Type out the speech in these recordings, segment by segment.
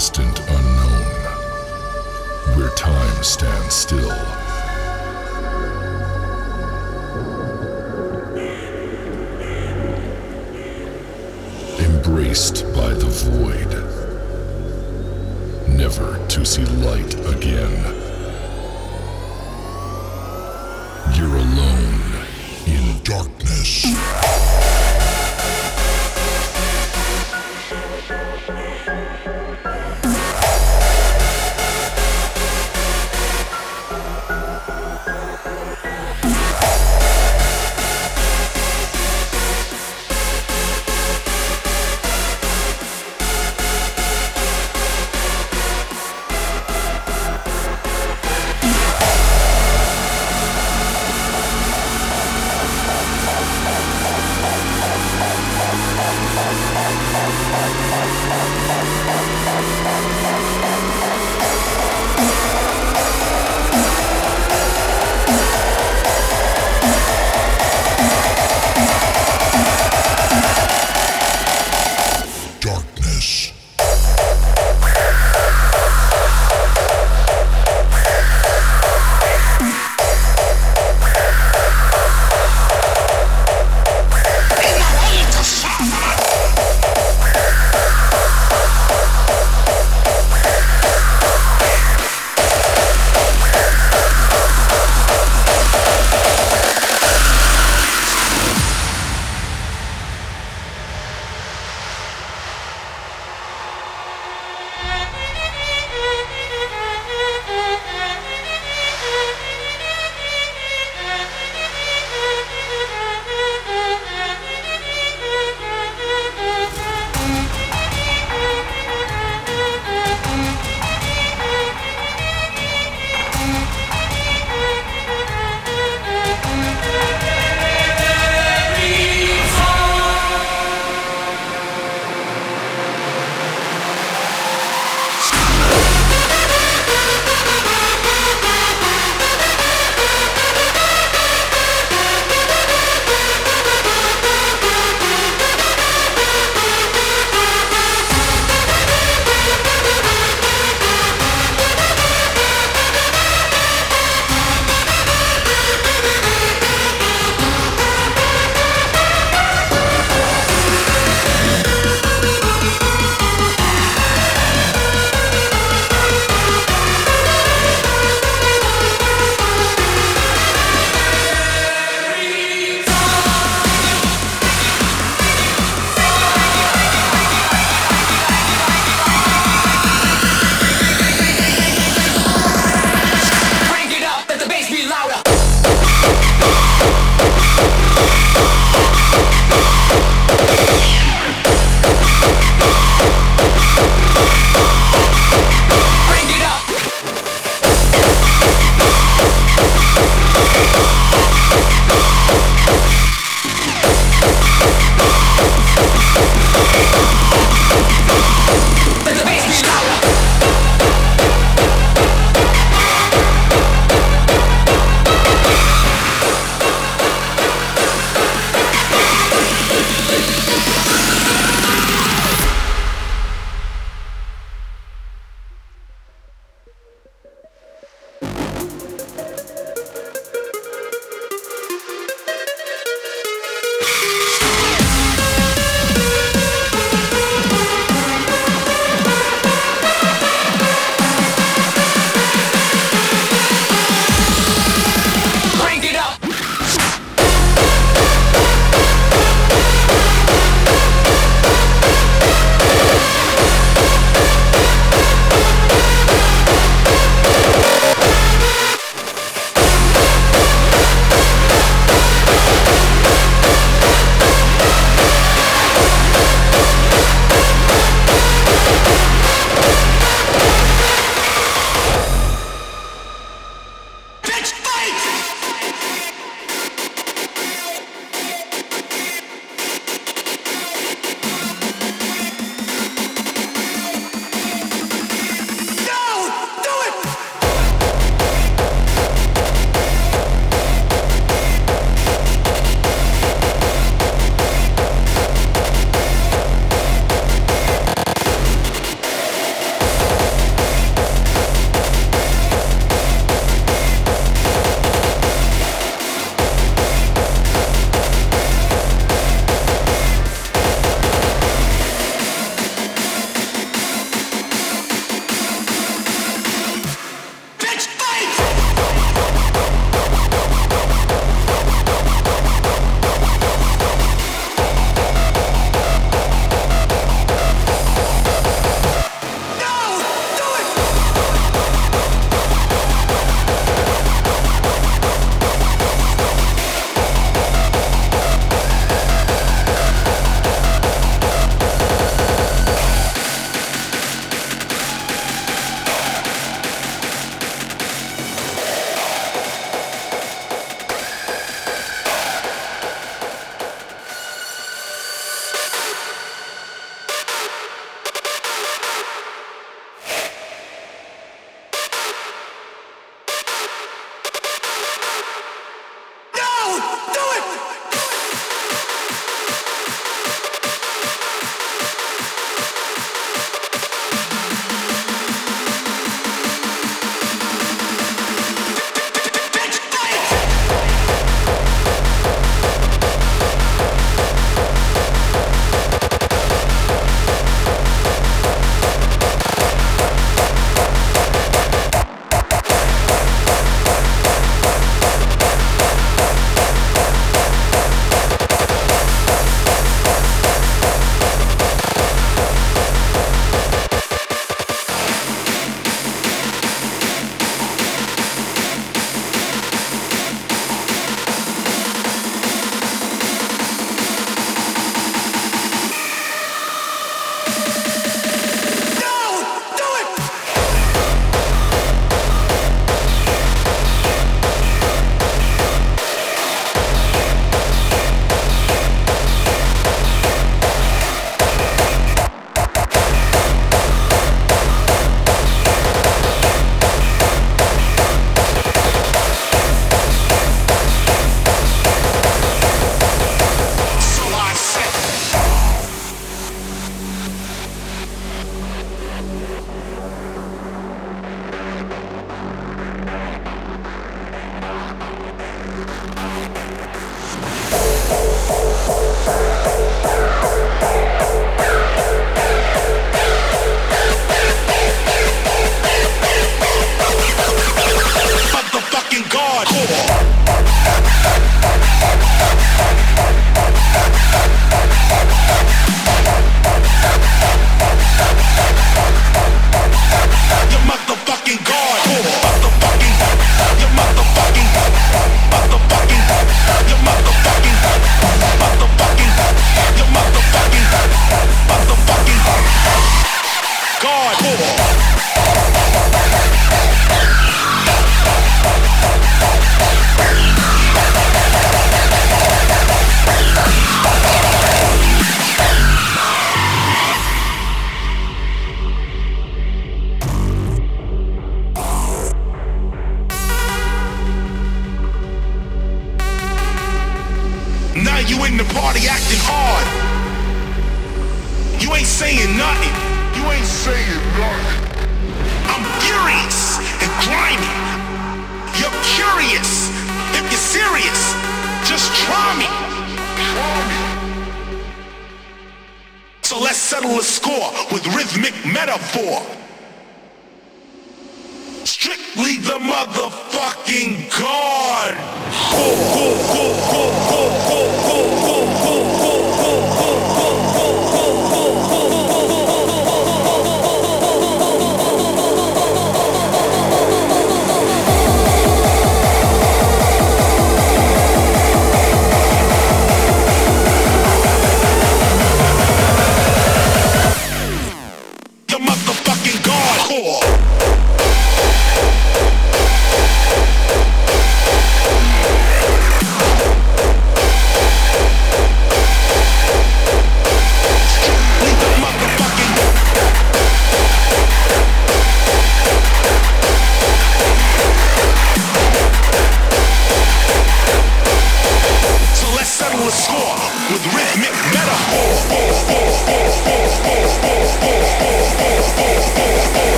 distant unknown, where time stands still. Embraced by the void, never to see light again.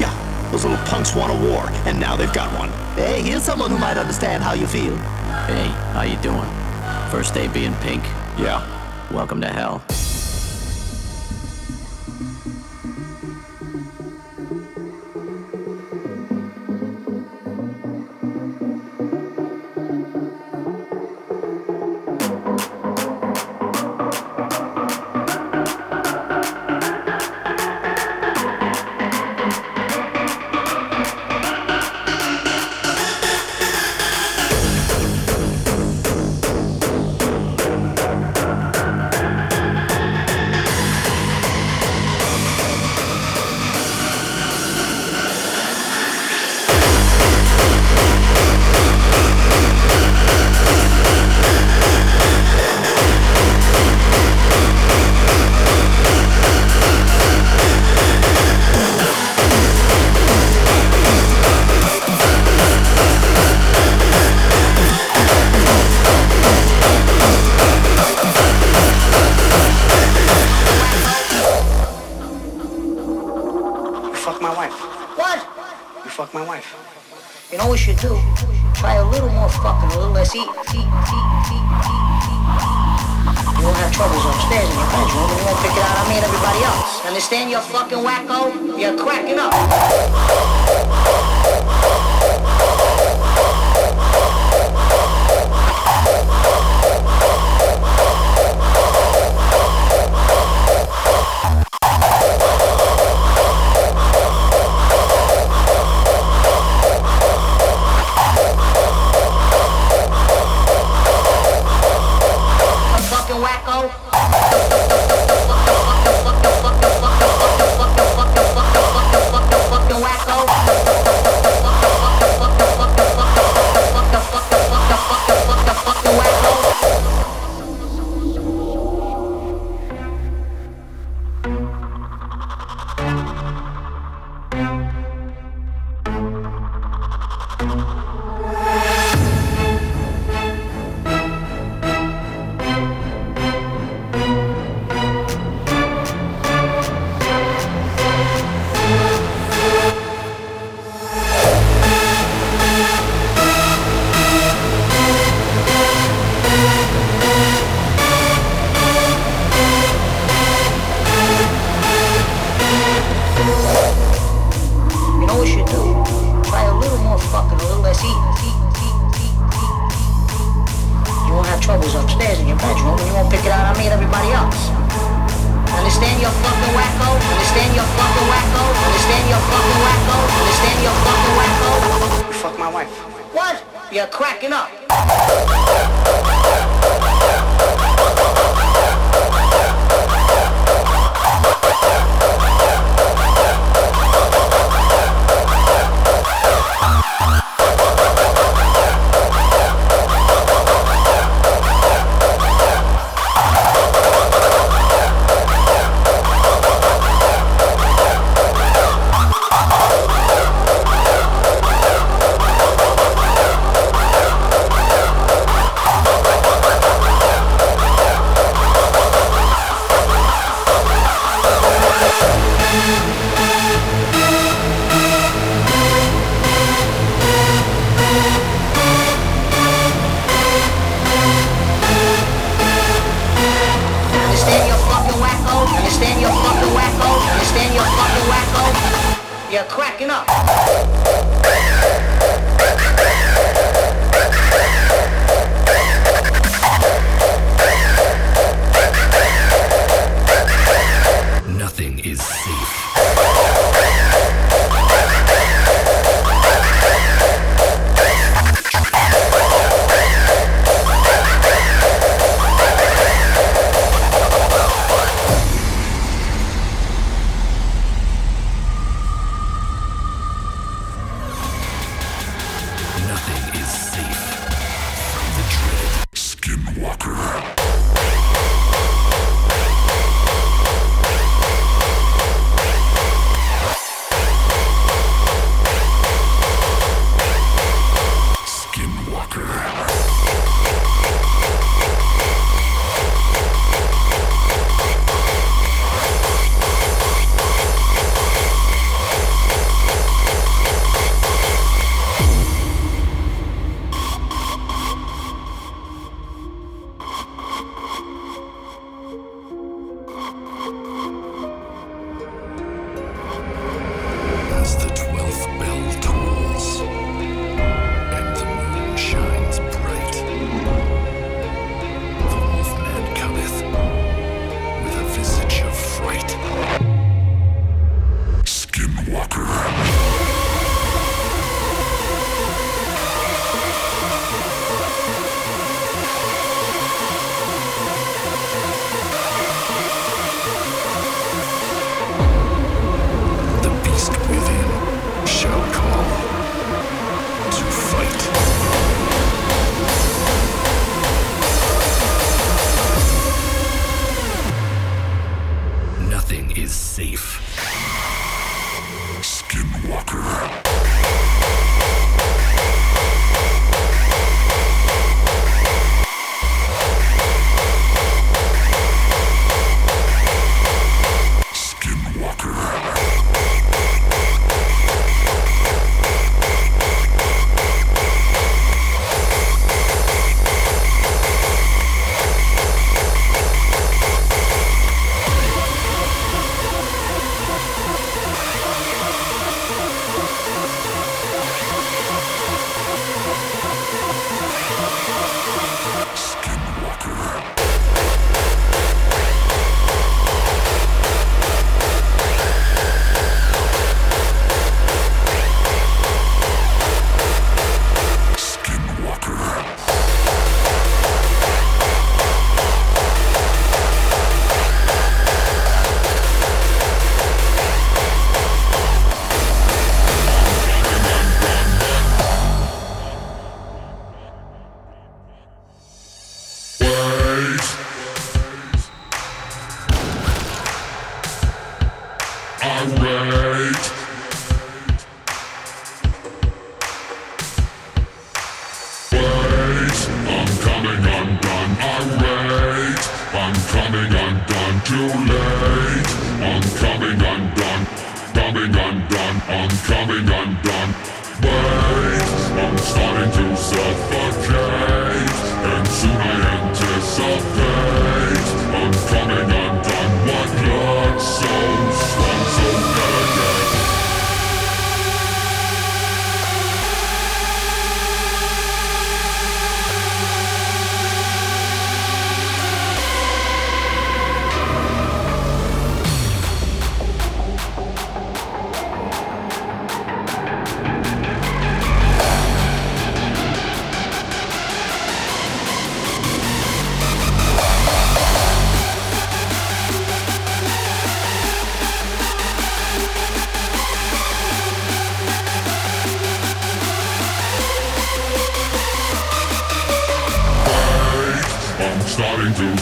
Yeah, those little punks want a war, and now they've got one. Hey, here's someone who might understand how you feel. Hey, how you doing? First day being pink? Yeah. Welcome to hell.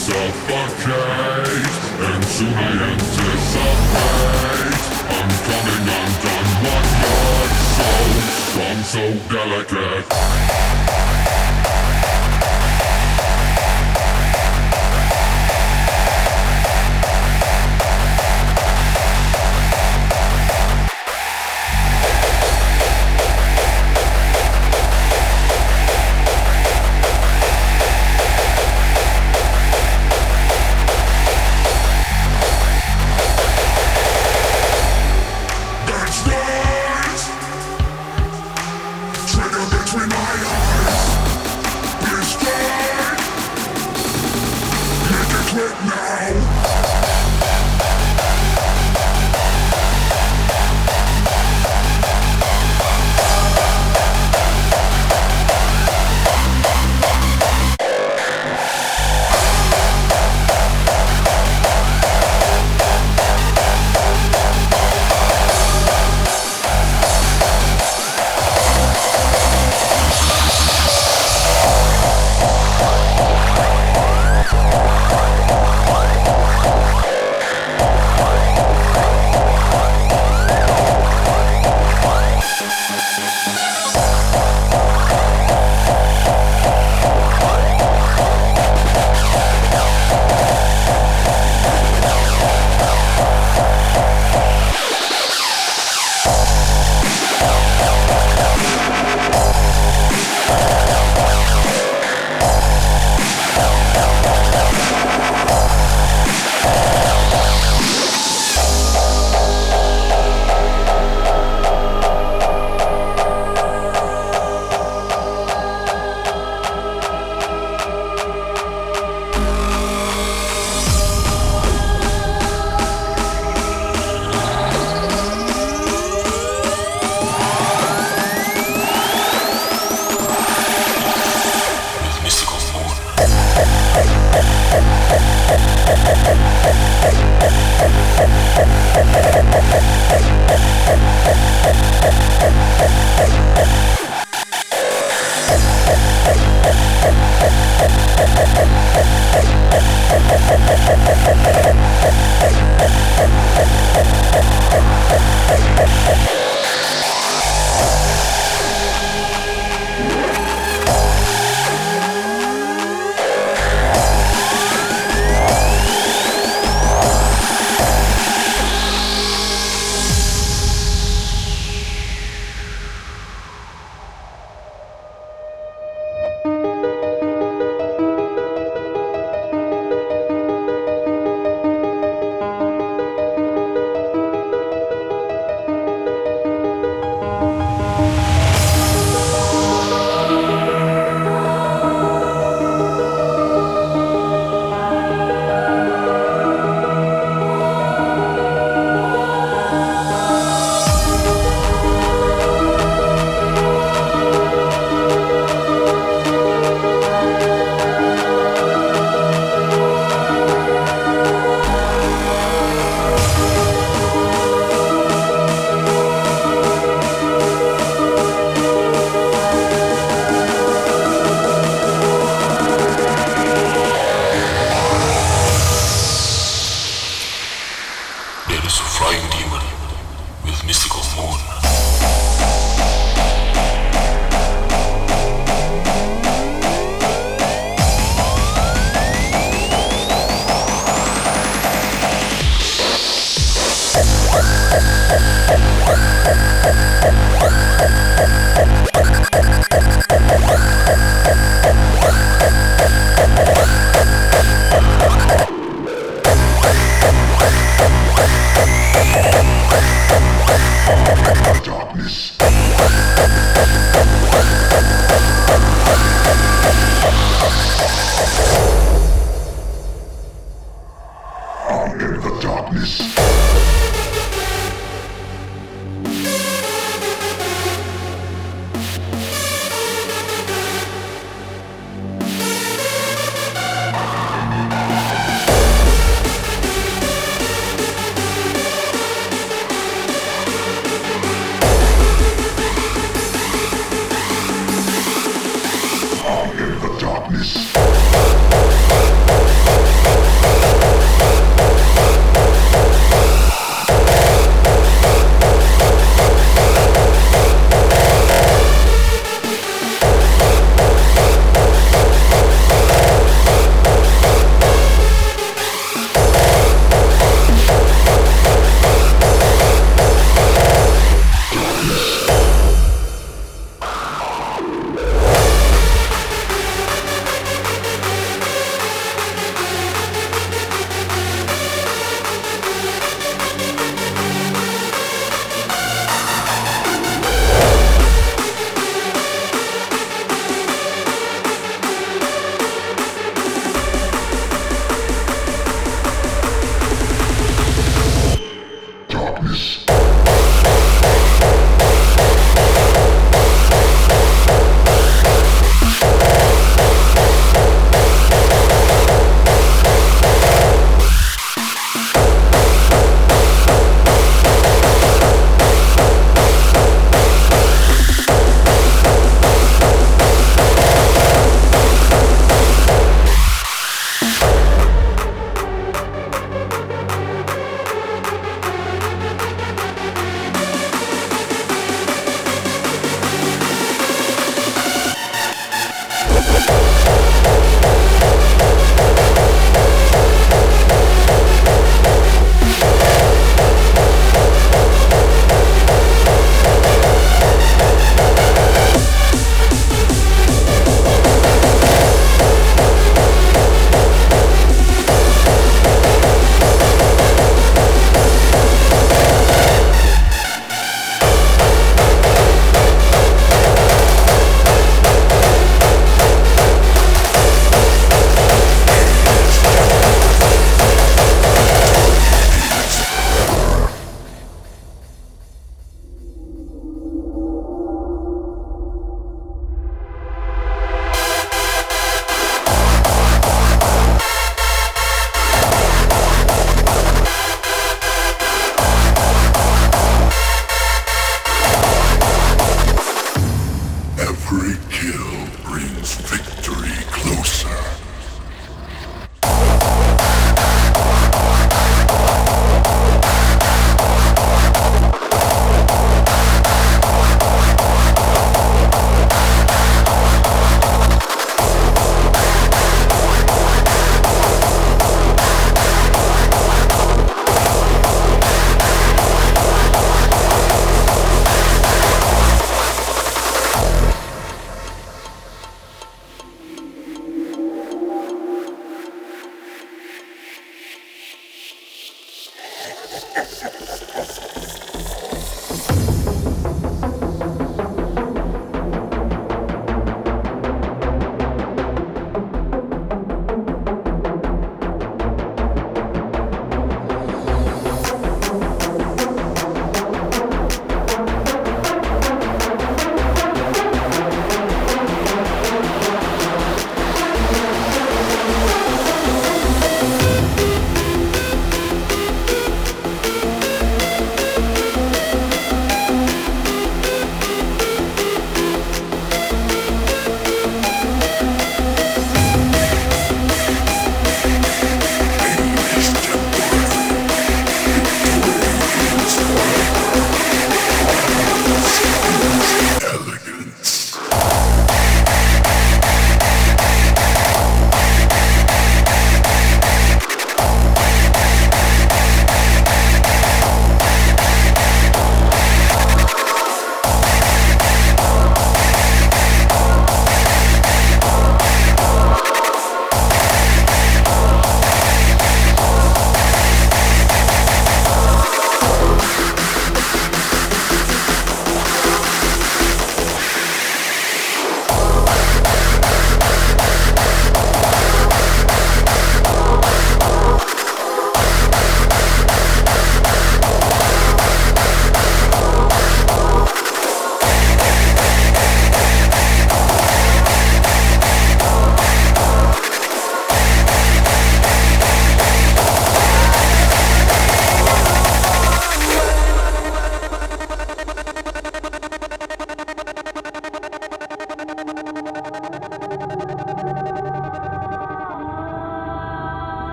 suffocate And soon I anticipate I'm coming undone I'm so delicate.